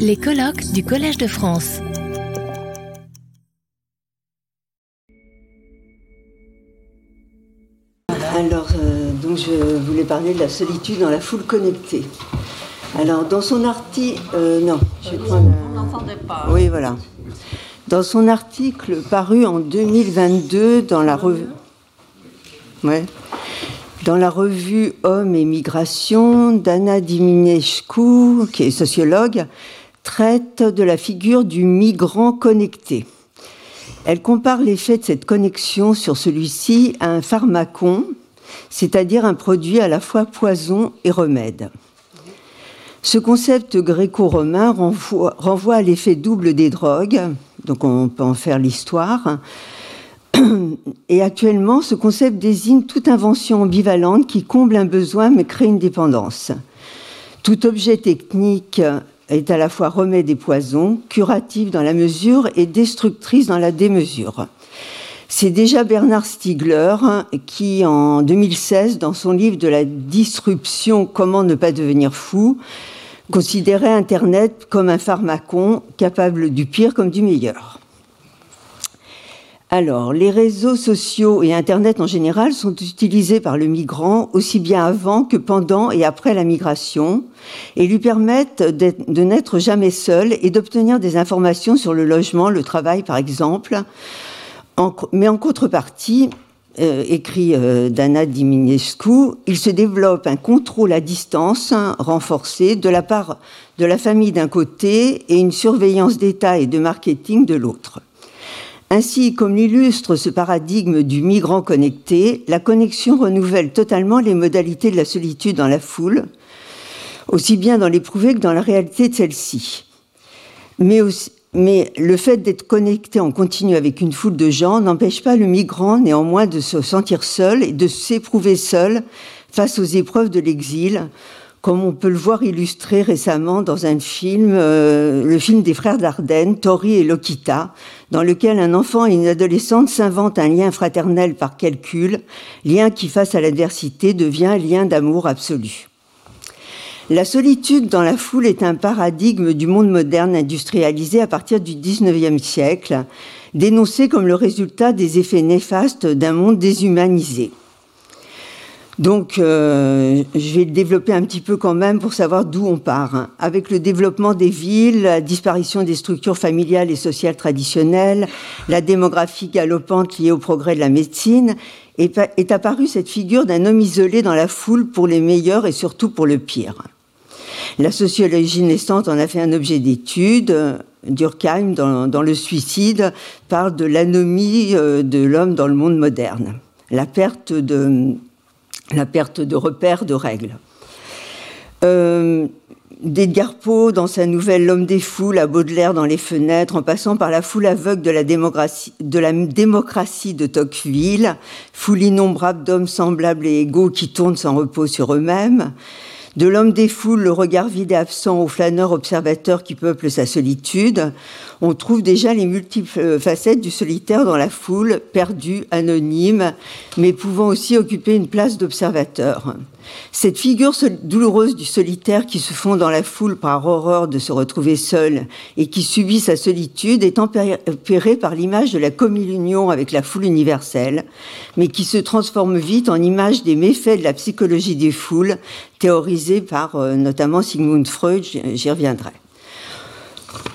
Les colloques du Collège de France. Alors, euh, donc je voulais parler de la solitude dans la foule connectée. Alors, dans son article, euh, non, je crois. On n'entendait pas. Oui, voilà. Dans son article paru en 2022 dans la revue, ouais, dans la revue Hommes et Migration, Dana Diminescu, qui est sociologue, traite de la figure du migrant connecté. Elle compare l'effet de cette connexion sur celui-ci à un pharmacon, c'est-à-dire un produit à la fois poison et remède. Ce concept gréco-romain renvoie, renvoie, à l'effet double des drogues, donc on peut en faire l'histoire. Et actuellement, ce concept désigne toute invention ambivalente qui comble un besoin mais crée une dépendance. Tout objet technique est à la fois remède et poison, curatif dans la mesure et destructrice dans la démesure. C'est déjà Bernard Stiegler qui, en 2016, dans son livre de la disruption Comment ne pas devenir fou, considérait Internet comme un pharmacon capable du pire comme du meilleur. Alors, les réseaux sociaux et Internet en général sont utilisés par le migrant aussi bien avant que pendant et après la migration et lui permettent de n'être jamais seul et d'obtenir des informations sur le logement, le travail par exemple. mais en contrepartie, euh, écrit euh, Dana Diminescu, il se développe un contrôle à distance renforcé de la part de la famille d'un côté et une surveillance d'État et de marketing de l'autre. Ainsi, comme l'illustre ce paradigme du migrant connecté, la connexion renouvelle totalement les modalités de la solitude dans la foule, aussi bien dans l'éprouvé que dans la réalité de celle-ci. Mais, le fait d'être connecté en continu avec une foule de gens n'empêche pas le migrant néanmoins de se sentir seul et de s'éprouver seul face aux épreuves de l'exil, comme on peut le voir illustré récemment dans un film, euh, le film des frères Dardenne, Tori et Lokita, dans lequel un enfant et une adolescente s'inventent un lien fraternel par calcul, lien qui, face à l'adversité, devient lien d'amour absolu. La solitude dans la foule est un paradigme du monde moderne industrialisé à partir du XIXe siècle, dénoncé comme le résultat des effets néfastes d'un monde déshumanisé. Donc, euh, je vais développer un petit peu quand même pour savoir d'où on part. Avec le développement des villes, la disparition des structures familiales et sociales traditionnelles, la démographie galopante liée au progrès de la médecine, est, est apparue cette figure d'un homme isolé dans la foule pour les meilleurs et surtout pour le pire. La sociologie naissante en a fait un objet d'étude. Durkheim, dans, dans le suicide, parle de l'anomie euh, de l'homme dans le monde moderne. La perte de la perte de repères, de règles. Euh, D'Edgar Poe, dans sa nouvelle L'homme des foules, à Baudelaire dans les fenêtres, en passant par la foule aveugle de la démocratie de, la démocratie de Tocqueville, foule innombrable d'hommes semblables et égaux qui tournent sans repos sur eux-mêmes, de l'homme des foules, le regard vide et absent au flâneur observateur qui peuple sa solitude, on trouve déjà les multiples facettes du solitaire dans la foule, perdu, anonyme, mais pouvant aussi occuper une place d'observateur. Cette figure douloureuse du solitaire qui se fond dans la foule par horreur de se retrouver seul et qui subit sa solitude est tempérée par l'image de la communion avec la foule universelle, mais qui se transforme vite en image des méfaits de la psychologie des foules, théorisée par euh, notamment Sigmund Freud, j'y reviendrai.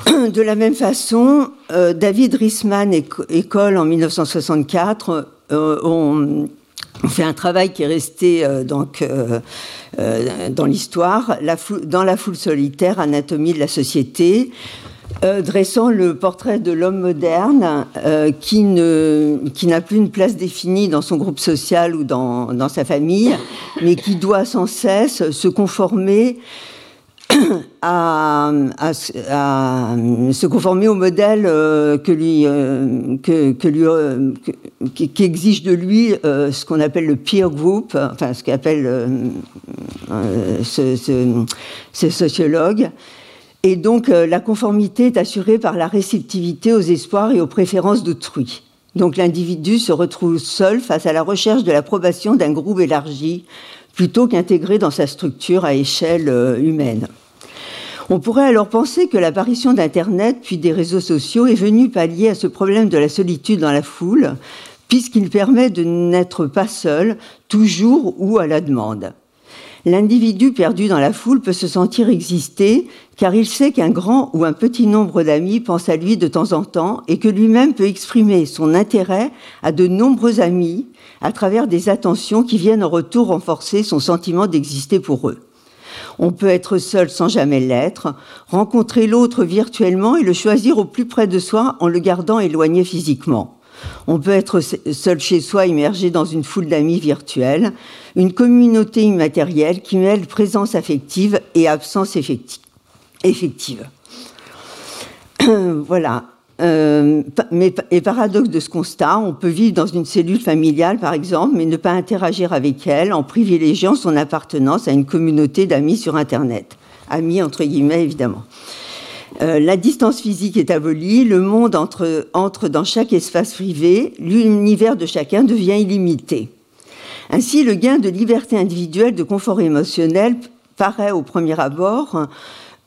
De la même façon, euh, David Rissman école en 1964 euh, on, on fait un travail qui est resté euh, donc euh, euh, dans l'histoire, dans la foule solitaire, anatomie de la société, dressant le portrait de l'homme moderne qui n'a plus une place définie dans son groupe social ou dans sa famille, mais qui doit sans cesse se conformer à, se conformer au modèle euh, que lui, euh, que, lui euh, qui, exige de lui ce qu'on appelle le peer group, enfin ce qu'appelle ce, ce, sociologue. Et donc la conformité est assurée par la réceptivité aux espoirs et aux préférences d'autrui. Donc l'individu se retrouve seul face à la recherche de l'approbation d'un groupe élargi plutôt qu'intégré dans sa structure à échelle humaine. On pourrait alors penser que l'apparition d'Internet puis des réseaux sociaux est venue pallier à ce problème de la solitude dans la foule, puisqu'il permet de n'être pas seul, toujours ou à la demande. L'individu perdu dans la foule peut se sentir exister car il sait qu'un grand ou un petit nombre d'amis pensent à lui de temps en temps et que lui-même peut exprimer son intérêt à de nombreux amis à travers des attentions qui viennent en retour renforcer son sentiment d'exister pour eux. On peut être seul sans jamais l'être, rencontrer l'autre virtuellement et le choisir au plus près de soi en le gardant éloigné physiquement. On peut être seul chez soi, immergé dans une foule d'amis virtuels, une communauté immatérielle qui mêle présence affective et absence effective. voilà. Euh, mais, et paradoxe de ce constat, on peut vivre dans une cellule familiale, par exemple, mais ne pas interagir avec elle en privilégiant son appartenance à une communauté d'amis sur Internet. Amis, entre guillemets, évidemment. Euh, la distance physique est abolie, le monde entre, entre dans chaque espace privé, l'univers de chacun devient illimité. Ainsi, le gain de liberté individuelle, de confort émotionnel paraît au premier abord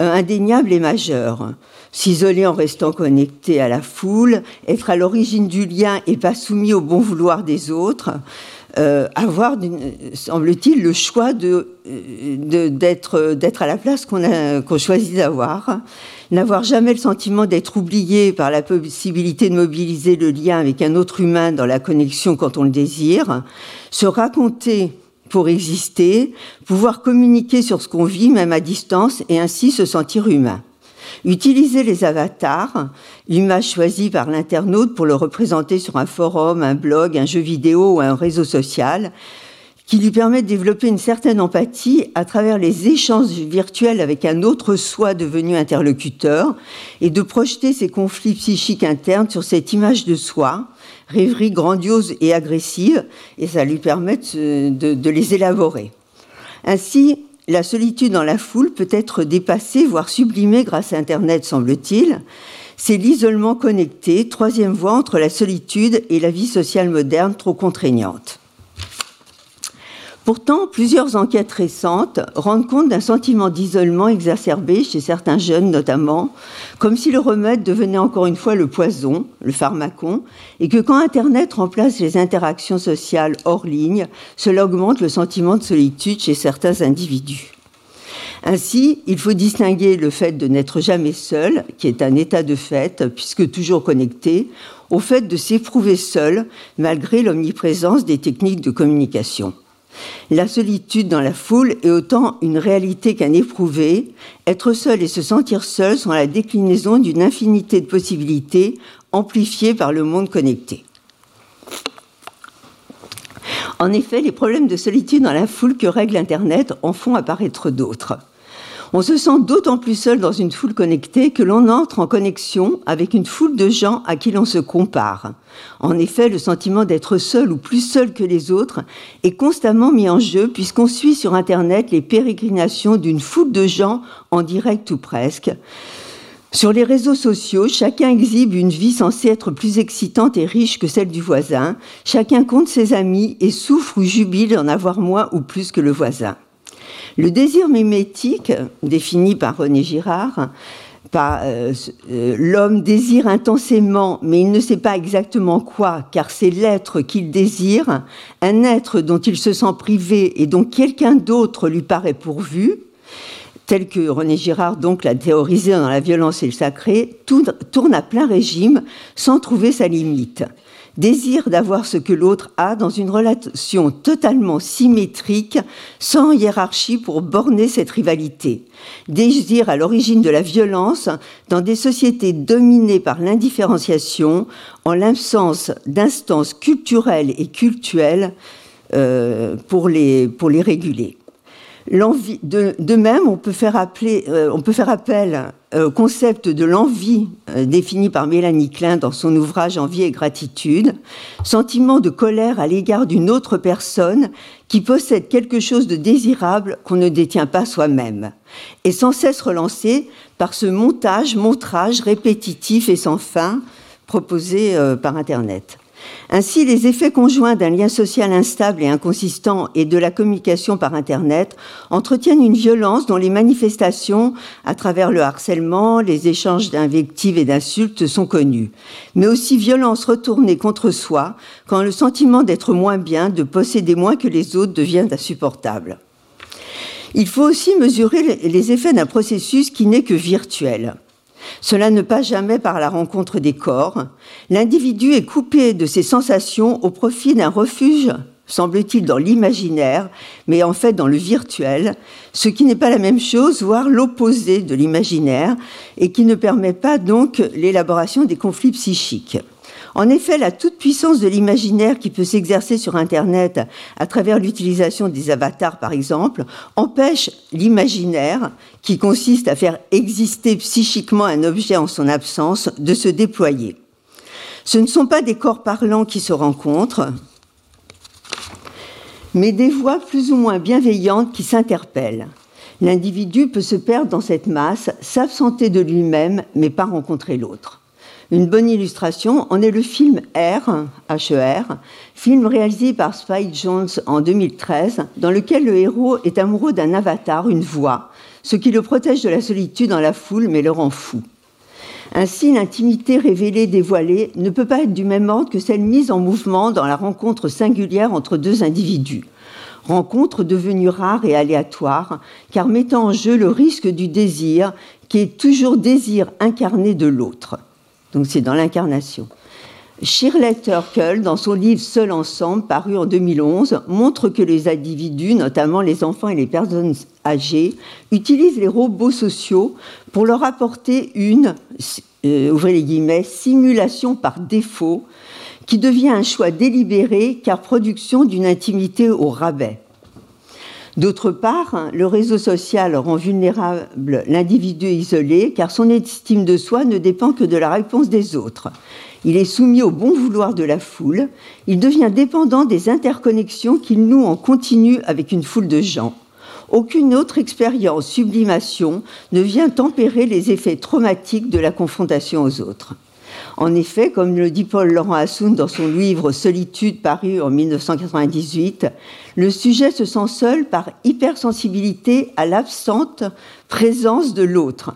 indéniable et majeur. S'isoler en restant connecté à la foule, être à l'origine du lien et pas soumis au bon vouloir des autres, euh, avoir, semble-t-il, le choix de, d'être, d'être à la place qu'on choisit d'avoir, n'avoir jamais le sentiment d'être oublié par la possibilité de mobiliser le lien avec un autre humain dans la connexion quand on le désire, se raconter pour exister, pouvoir communiquer sur ce qu'on vit même à distance et ainsi se sentir humain. Utiliser les avatars, l'image choisie par l'internaute pour le représenter sur un forum, un blog, un jeu vidéo ou un réseau social, qui lui permet de développer une certaine empathie à travers les échanges virtuels avec un autre soi devenu interlocuteur et de projeter ses conflits psychiques internes sur cette image de soi, rêverie grandiose et agressive, et ça lui permet de, de les élaborer. Ainsi, la solitude dans la foule peut être dépassée, voire sublimée grâce à Internet, semble-t-il. C'est l'isolement connecté, troisième voie entre la solitude et la vie sociale moderne trop contraignante. Pourtant, plusieurs enquêtes récentes rendent compte d'un sentiment d'isolement exacerbé chez certains jeunes notamment, comme si le remède devenait encore une fois le poison, le pharmacon, et que quand Internet remplace les interactions sociales hors ligne, cela augmente le sentiment de solitude chez certains individus. Ainsi, il faut distinguer le fait de n'être jamais seul, qui est un état de fait, puisque toujours connecté, au fait de s'éprouver seul, malgré l'omniprésence des techniques de communication. La solitude dans la foule est autant une réalité qu'un éprouvé. Être seul et se sentir seul sont la déclinaison d'une infinité de possibilités amplifiées par le monde connecté. En effet, les problèmes de solitude dans la foule que règle Internet en font apparaître d'autres. On se sent d'autant plus seul dans une foule connectée que l'on entre en connexion avec une foule de gens à qui l'on se compare. En effet, le sentiment d'être seul ou plus seul que les autres est constamment mis en jeu puisqu'on suit sur Internet les pérégrinations d'une foule de gens en direct ou presque. Sur les réseaux sociaux, chacun exhibe une vie censée être plus excitante et riche que celle du voisin. Chacun compte ses amis et souffre ou jubile d'en avoir moins ou plus que le voisin. Le désir mimétique, défini par René Girard, euh, euh, l'homme désire intensément, mais il ne sait pas exactement quoi, car c'est l'être qu'il désire, un être dont il se sent privé et dont quelqu'un d'autre lui paraît pourvu, tel que René Girard donc l'a théorisé dans La violence et le sacré, tourne à plein régime sans trouver sa limite désir d'avoir ce que l'autre a dans une relation totalement symétrique, sans hiérarchie pour borner cette rivalité. Désir à l'origine de la violence dans des sociétés dominées par l'indifférenciation, en l'absence d'instances culturelles et cultuelles euh, pour, les, pour les réguler. De, même, on peut faire, euh, appel euh, au concept de l'envie euh, défini par Mélanie Klein dans son ouvrage Envie et gratitude, sentiment de colère à l'égard d'une autre personne qui possède quelque chose de désirable qu'on ne détient pas soi-même, et sans cesse relancé par ce montage, montrage répétitif et sans fin proposé par Internet. Ainsi, les effets conjoints d'un lien social instable et inconsistant et de la communication par Internet entretiennent une violence dont les manifestations, à travers le harcèlement, les échanges d'invectives et d'insultes, sont connues, mais aussi violence retournée contre soi quand le sentiment d'être moins bien, de posséder moins que les autres devient insupportable. Il faut aussi mesurer les effets d'un processus qui n'est que virtuel. Cela ne passe jamais par la rencontre des corps. L'individu est coupé de ses sensations au profit d'un refuge, semble-t-il, dans l'imaginaire, mais en fait dans le virtuel, ce qui n'est pas la même chose, voire l'opposé de l'imaginaire, et qui ne permet pas donc l'élaboration des conflits psychiques. En effet, la toute-puissance de l'imaginaire qui peut s'exercer sur Internet à travers l'utilisation des avatars, par exemple, empêche l'imaginaire, qui consiste à faire exister psychiquement un objet en son absence, de se déployer. Ce ne sont pas des corps parlants qui se rencontrent, mais des voix plus ou moins bienveillantes qui s'interpellent. L'individu peut se perdre dans cette masse, s'absenter de lui-même, mais pas rencontrer l'autre. Une bonne illustration en est le film R, HER, film réalisé par Spike Jones en 2013, dans lequel le héros est amoureux d'un avatar, une voix, ce qui le protège de la solitude dans la foule mais le rend fou. Ainsi, l'intimité révélée, dévoilée, ne peut pas être du même ordre que celle mise en mouvement dans la rencontre singulière entre deux individus. Rencontre devenue rare et aléatoire, car mettant en jeu le risque du désir, qui est toujours désir incarné de l'autre. Donc c'est dans l'incarnation. Shirley Turkle, dans son livre Seul ensemble, paru en 2011, montre que les individus, notamment les enfants et les personnes âgées, utilisent les robots sociaux pour leur apporter une, euh, guillemets, simulation par défaut, qui devient un choix délibéré car production d'une intimité au rabais. D'autre part, le réseau social rend vulnérable l'individu isolé car son estime de soi ne dépend que de la réponse des autres. Il est soumis au bon vouloir de la foule, il devient dépendant des interconnexions qu'il noue en continu avec une foule de gens. Aucune autre expérience, sublimation, ne vient tempérer les effets traumatiques de la confrontation aux autres. En effet, comme le dit Paul Laurent Assoun dans son livre Solitude paru en 1998, le sujet se sent seul par hypersensibilité à l'absente présence de l'autre.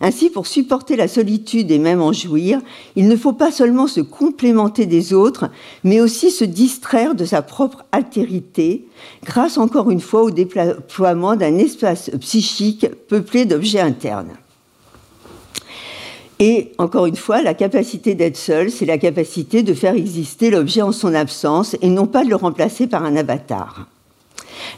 Ainsi, pour supporter la solitude et même en jouir, il ne faut pas seulement se complémenter des autres, mais aussi se distraire de sa propre altérité, grâce encore une fois au déploiement d'un espace psychique peuplé d'objets internes. Et encore une fois, la capacité d'être seul, c'est la capacité de faire exister l'objet en son absence et non pas de le remplacer par un avatar.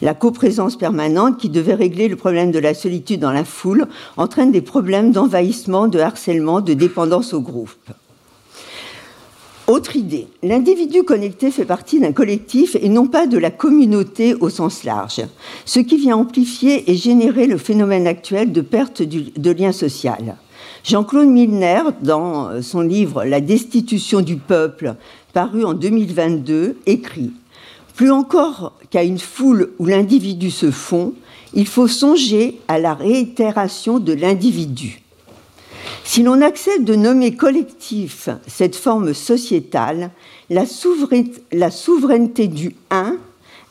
La coprésence permanente, qui devait régler le problème de la solitude dans la foule, entraîne des problèmes d'envahissement, de harcèlement, de dépendance au groupe. Autre idée, l'individu connecté fait partie d'un collectif et non pas de la communauté au sens large, ce qui vient amplifier et générer le phénomène actuel de perte de lien social. Jean-Claude Milner, dans son livre La destitution du peuple, paru en 2022, écrit Plus encore qu'à une foule où l'individu se fond, il faut songer à la réitération de l'individu. Si l'on accepte de nommer collectif cette forme sociétale, la souveraineté, la souveraineté du un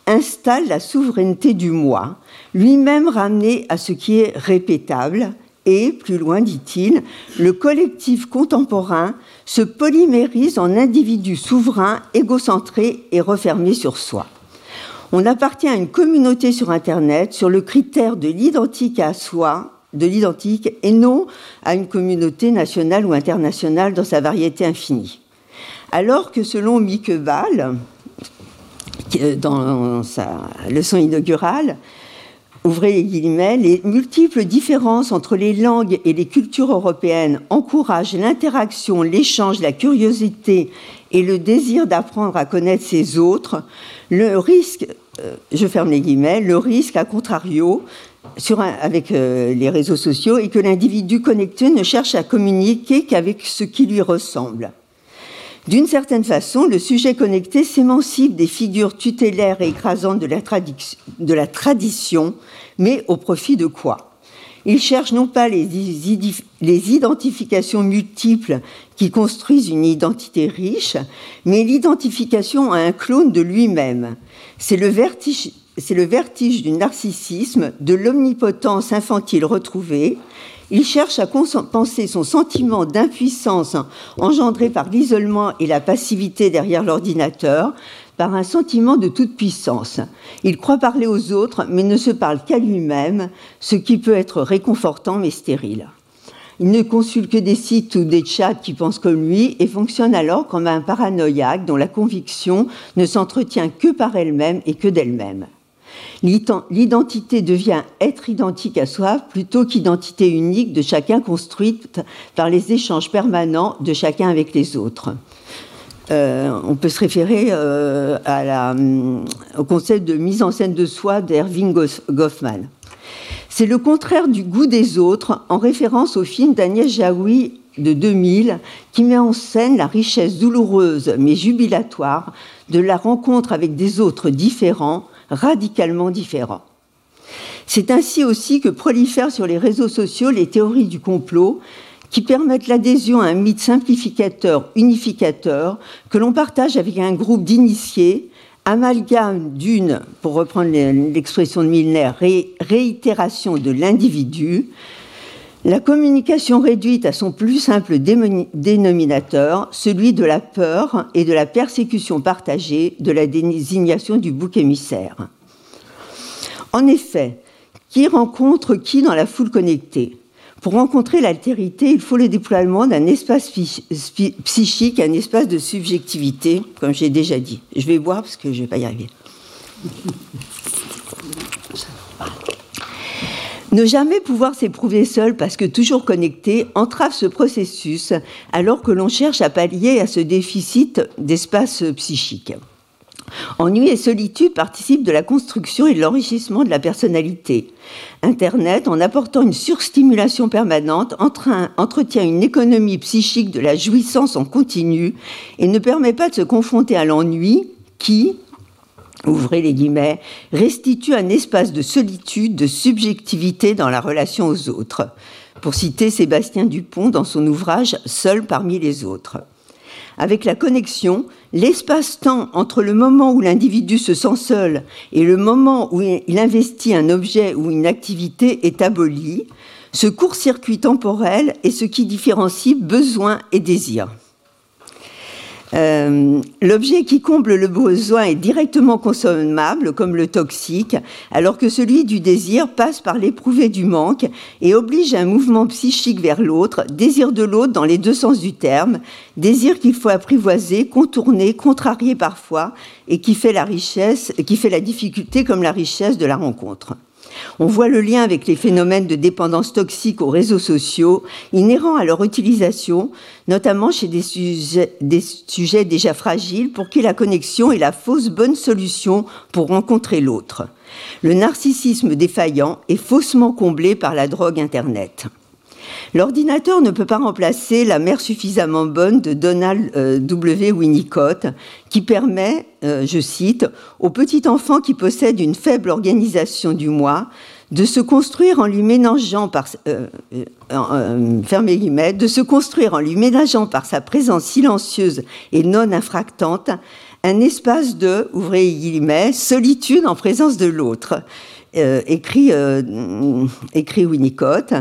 installe la souveraineté du moi, lui-même ramené à ce qui est répétable, et, plus loin dit-il, le collectif contemporain se polymérise en individu souverain, égocentré et refermé sur soi. On appartient à une communauté sur Internet sur le critère de l'identique à soi, de l'identique, et non à une communauté nationale ou internationale dans sa variété infinie. Alors que selon Mieke dans sa leçon inaugurale, ouvrez les guillemets, les multiples différences entre les langues et les cultures européennes encouragent l'interaction, l'échange, la curiosité et le désir d'apprendre à connaître ses autres. Le risque, euh, je ferme les guillemets, le risque, à contrario, avec euh, les réseaux sociaux, est que l'individu connecté ne cherche à communiquer qu'avec ce qui lui ressemble. D'une certaine façon, le sujet connecté s'émancipe des figures tutélaires et écrasantes de la, tradition, mais au profit de quoi? Il cherche non pas les, identifications multiples qui construisent une identité riche, mais l'identification à un clone de lui-même. C'est vertige, c'est le vertige du narcissisme, de l'omnipotence infantile retrouvée. Il cherche à compenser son sentiment d'impuissance engendré par l'isolement et la passivité derrière l'ordinateur par un sentiment de toute puissance. Il croit parler aux autres, mais ne se parle qu'à lui-même, ce qui peut être réconfortant mais stérile. Il ne consulte que des sites ou des chats qui pensent comme lui et fonctionne alors comme un paranoïaque dont la conviction ne s'entretient que par elle-même et que d'elle-même. L'identité devient être identique à soi plutôt qu'identité unique de chacun construite par les échanges permanents de chacun avec les autres. Euh, on peut se référer euh, au concept de mise en scène de soi d'Erving Goffman. C'est le contraire du goût des autres, en référence au film d'Agnès Jaoui de 2000, qui met en scène la richesse douloureuse mais jubilatoire de la rencontre avec des autres différents, radicalement différents. C'est ainsi aussi que prolifèrent sur les réseaux sociaux les théories du complot qui permettent l'adhésion à un mythe simplificateur, unificateur, que l'on partage avec un groupe d'initiés, amalgame d'une, pour reprendre l'expression de Milner, réitération de l'individu, la communication réduite à son plus simple dénominateur, celui de la peur et de la persécution partagée de la désignation du bouc émissaire. En effet, qui rencontre qui dans la foule connectée? Pour rencontrer l'altérité, il faut le déploiement d'un espace psychique, un espace de subjectivité, comme j'ai déjà dit. Je vais boire parce que je ne vais pas y arriver. Ne jamais pouvoir s'éprouver seul parce que toujours connecté entrave ce processus alors que l'on cherche à pallier à ce déficit d'espace psychique. Ennui et solitude participent de la construction et de l'enrichissement de la personnalité. Internet, en apportant une surstimulation permanente, entretient une économie psychique de la jouissance en continu et ne permet pas de se confronter à l'ennui qui, ouvrez les guillemets, restitue un espace de solitude, de subjectivité dans la relation aux autres. Pour citer Sébastien Dupont dans son ouvrage Seul parmi les autres. Avec la connexion, l'espace-temps entre le moment où l'individu se sent seul et le moment où il investit un objet ou une activité est aboli. Ce court-circuit temporel est ce qui différencie besoin et désir. Euh, l'objet qui comble le besoin est directement consommable, comme le toxique, alors que celui du désir passe par l'éprouvé du manque et oblige un mouvement psychique vers l'autre, désir de l'autre dans les deux sens du terme, désir qu'il faut apprivoiser, contourner, contrarier parfois, et qui fait la richesse, qui fait la difficulté comme la richesse de la rencontre. On voit le lien avec les phénomènes de dépendance toxique aux réseaux sociaux, inhérents à leur utilisation, notamment chez des sujets, déjà fragiles pour qui la connexion est la fausse bonne solution pour rencontrer l'autre. Le narcissisme défaillant est faussement comblé par la drogue Internet. L'ordinateur ne peut pas remplacer la mère suffisamment bonne de Donald euh, W. Winnicott, qui permet, euh, je cite, au petit enfant qui possède une faible organisation du moi de se construire en lui ménageant par euh, en lui ménageant par sa présence silencieuse et non infractante un espace de ouvrez solitude en présence de l'autre écrit écrit Winnicott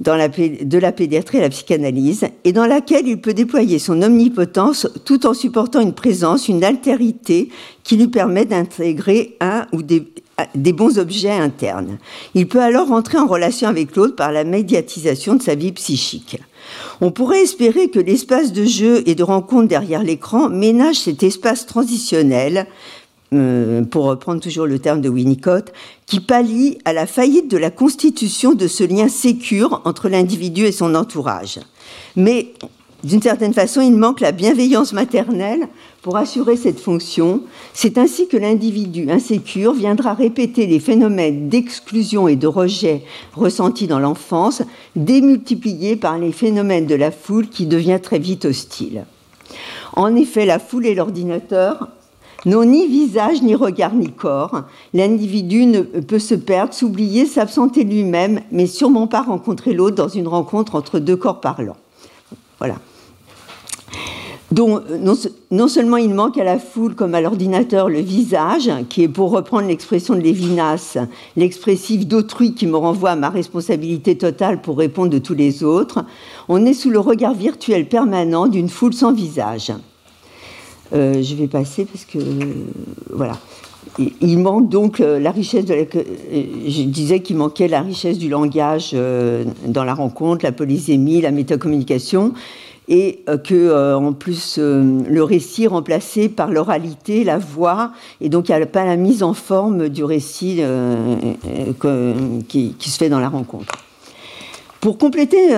dans la, de la pédiatrie à la psychanalyse, et dans laquelle il peut déployer son omnipotence tout en supportant une présence, une altérité qui lui permet d'intégrer un ou des, des bons objets internes. Il peut alors entrer en relation avec l'autre par la médiatisation de sa vie psychique. On pourrait espérer que l'espace de jeu et de rencontre derrière l'écran ménage cet espace transitionnel euh, pour reprendre toujours le terme de Winnicott, qui pallie à la faillite de la constitution de ce lien sécure entre l'individu et son entourage. Mais d'une certaine façon, il manque la bienveillance maternelle pour assurer cette fonction. C'est ainsi que l'individu insécure viendra répéter les phénomènes d'exclusion et de rejet ressentis dans l'enfance, démultipliés par les phénomènes de la foule qui devient très vite hostile. En effet, la foule et l'ordinateur n'ont ni visage, ni regard, ni corps. L'individu ne peut se perdre, s'oublier, s'absenter lui-même, mais sûrement pas rencontrer l'autre dans une rencontre entre deux corps parlants. Voilà. Donc, non, seulement il manque à la foule comme à l'ordinateur le visage, qui est pour reprendre l'expression de Lévinas, l'expressif d'autrui qui me renvoie à ma responsabilité totale pour répondre de tous les autres, on est sous le regard virtuel permanent d'une foule sans visage. Euh, je vais passer parce que voilà. Il manque donc euh, la richesse de la, euh, je disais qu'il manquait la richesse du langage dans la rencontre, la polysémie, la métacommunication, et que en plus le récit est remplacé par l'oralité, la voix, et donc il n'y a pas la mise en forme du récit qui, se fait dans la rencontre. Pour compléter,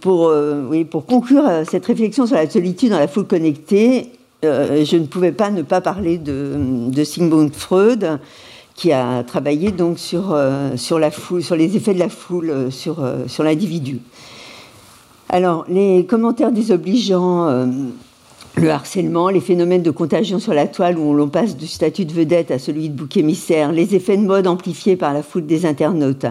pour conclure cette réflexion sur la solitude dans la foule connectée, euh, je ne pouvais pas ne pas parler de, Sigmund Freud, qui a travaillé donc sur, euh, sur, la foule, sur les effets de la foule euh, sur, sur l'individu. Alors, les commentaires désobligeants le harcèlement, les phénomènes de contagion sur la toile où l'on passe du statut de vedette à celui de bouc émissaire, les effets de mode amplifiés par la foule des internautes,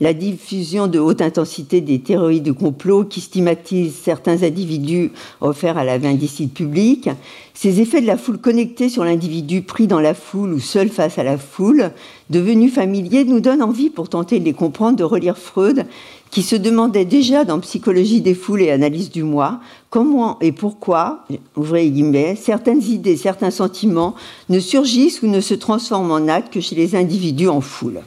la diffusion de haute intensité des théories du complot qui stigmatisent certains individus offerts à la vindicide publique, ces effets de la foule connectée sur l'individu pris dans la foule ou seul face à la foule, devenus familiers, nous donnent envie, pour tenter de les comprendre, de relire Freud qui se demandait déjà dans Psychologie des foules et Analyse du moi comment et pourquoi, ouvrez guillemets, certaines idées, certains sentiments ne surgissent ou ne se transforment en actes que chez les individus en foule.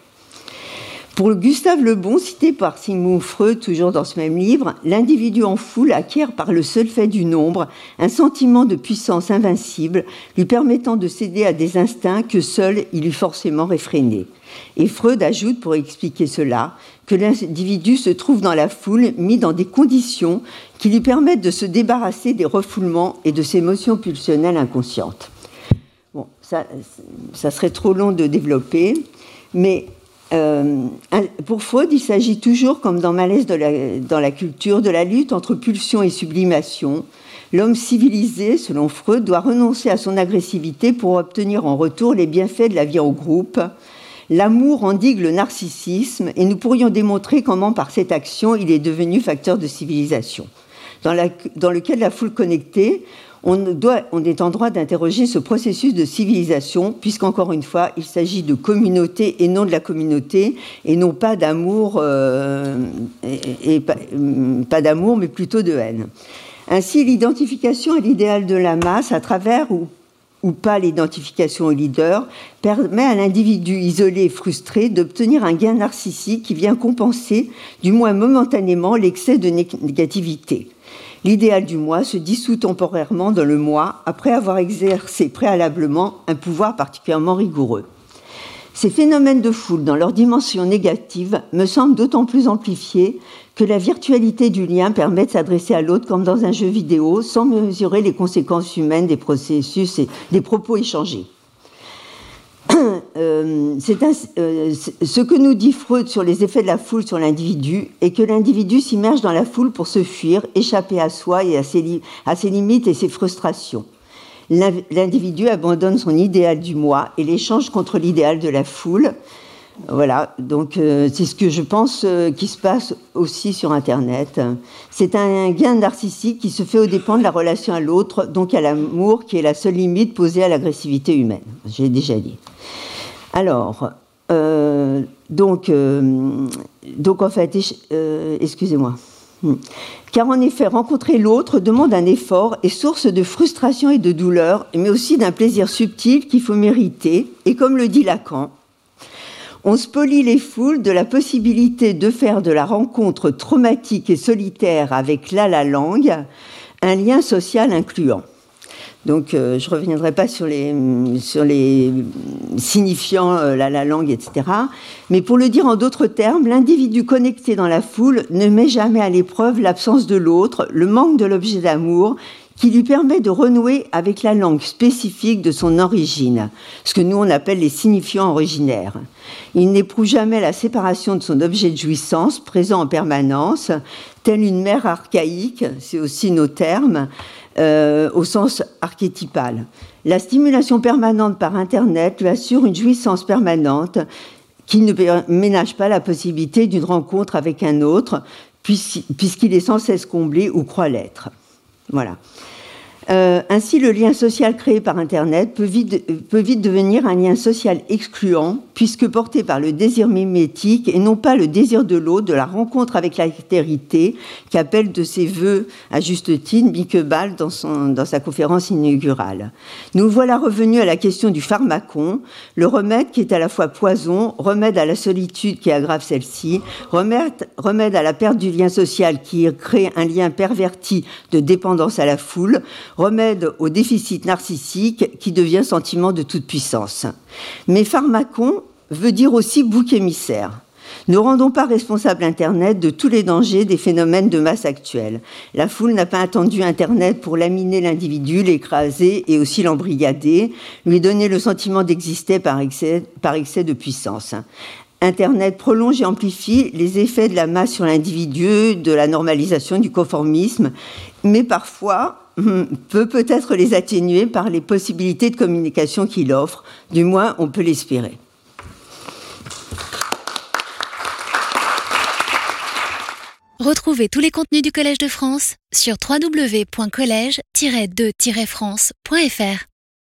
Pour Gustave Le Bon, cité par Sigmund Freud, toujours dans ce même livre, l'individu en foule acquiert par le seul fait du nombre un sentiment de puissance invincible, lui permettant de céder à des instincts que seul il eût forcément réfrénés. Et Freud ajoute, pour expliquer cela, que l'individu se trouve dans la foule, mis dans des conditions qui lui permettent de se débarrasser des refoulements et de ses émotions pulsionnelles inconscientes. Bon, ça, ça serait trop long de développer, mais euh, pour Freud, il s'agit toujours, comme dans Malaise dans la culture, de la lutte entre pulsion et sublimation. L'homme civilisé, selon Freud, doit renoncer à son agressivité pour obtenir en retour les bienfaits de la vie au groupe, L'amour endigue le narcissisme et nous pourrions démontrer comment par cette action il est devenu facteur de civilisation. Dans, le cas de la foule connectée, on, est en droit d'interroger ce processus de civilisation, puisqu'encore une fois, il s'agit de communauté et non de la communauté, et non pas d'amour, euh, et, pas d'amour, mais plutôt de haine. Ainsi, l'identification à l'idéal de la masse, à travers ou ou pas l'identification au leader, permet à l'individu isolé et frustré d'obtenir un gain narcissique qui vient compenser, du moins momentanément, l'excès de négativité. L'idéal du moi se dissout temporairement dans le moi après avoir exercé préalablement un pouvoir particulièrement rigoureux. Ces phénomènes de foule, dans leur dimension négative, me semblent d'autant plus amplifiés que la virtualité du lien permet de s'adresser à l'autre comme dans un jeu vidéo, sans mesurer les conséquences humaines des processus et des propos échangés. Euh, euh, ce que nous dit Freud sur les effets de la foule sur l'individu est que l'individu s'immerge dans la foule pour se fuir, échapper à soi et à ses limites et ses frustrations l'individu abandonne son idéal du moi et l'échange contre l'idéal de la foule. Voilà, donc euh, c'est ce que je pense euh, qui se passe aussi sur Internet. C'est un gain narcissique qui se fait au dépend de la relation à l'autre, donc à l'amour, qui est la seule limite posée à l'agressivité humaine. J'ai déjà dit. Alors, euh, donc, donc en fait, excusez-moi. Car en effet, rencontrer l'autre demande un effort et source de frustration et de douleur, mais aussi d'un plaisir subtil qu'il faut mériter. Et comme le dit Lacan, on spolie les foules de la possibilité de faire de la rencontre traumatique et solitaire avec la la langue un lien social incluant. Donc, euh, je ne reviendrai pas sur les, sur signifiants, euh, la, langue, etc. Mais pour le dire en d'autres termes, l'individu connecté dans la foule ne met jamais à l'épreuve l'absence de l'autre, le manque de l'objet d'amour, qui lui permet de renouer avec la langue spécifique de son origine, ce que nous on appelle les signifiants originaires. Il n'éprouve jamais la séparation de son objet de jouissance, présent en permanence, telle une mère archaïque, c'est aussi nos termes, euh, au sens archétypal. La stimulation permanente par Internet lui assure une jouissance permanente qui ne ménage pas la possibilité d'une rencontre avec un autre, puisqu'il est sans cesse comblé ou croit l'être. Voilà. Euh, ainsi, le lien social créé par Internet peut vite, peut vite, devenir un lien social excluant, puisque porté par le désir mimétique et non pas le désir de l'autre, de la rencontre avec l'altérité, qu'appelle de ses voeux, à juste titre, Bicquebal dans, dans sa conférence inaugurale. Nous voilà revenus à la question du pharmacon, le remède qui est à la fois poison, remède à la solitude qui aggrave celle-ci, remède, remède à la perte du lien social qui crée un lien perverti de dépendance à la foule, remède au déficit narcissique qui devient sentiment de toute puissance. Mais pharmacon veut dire aussi bouc émissaire. Ne rendons pas responsable Internet de tous les dangers des phénomènes de masse actuels. La foule n'a pas attendu Internet pour laminer l'individu, l'écraser et aussi l'embrigader, lui donner le sentiment d'exister par excès, excès de puissance. Internet prolonge et amplifie les effets de la masse sur l'individu, de la normalisation, du conformisme, mais parfois peut peut-être les atténuer par les possibilités de communication qu'il offre. Du moins, on peut l'espérer. Retrouvez tous les contenus du Collège de France sur www.colège-2-france.fr.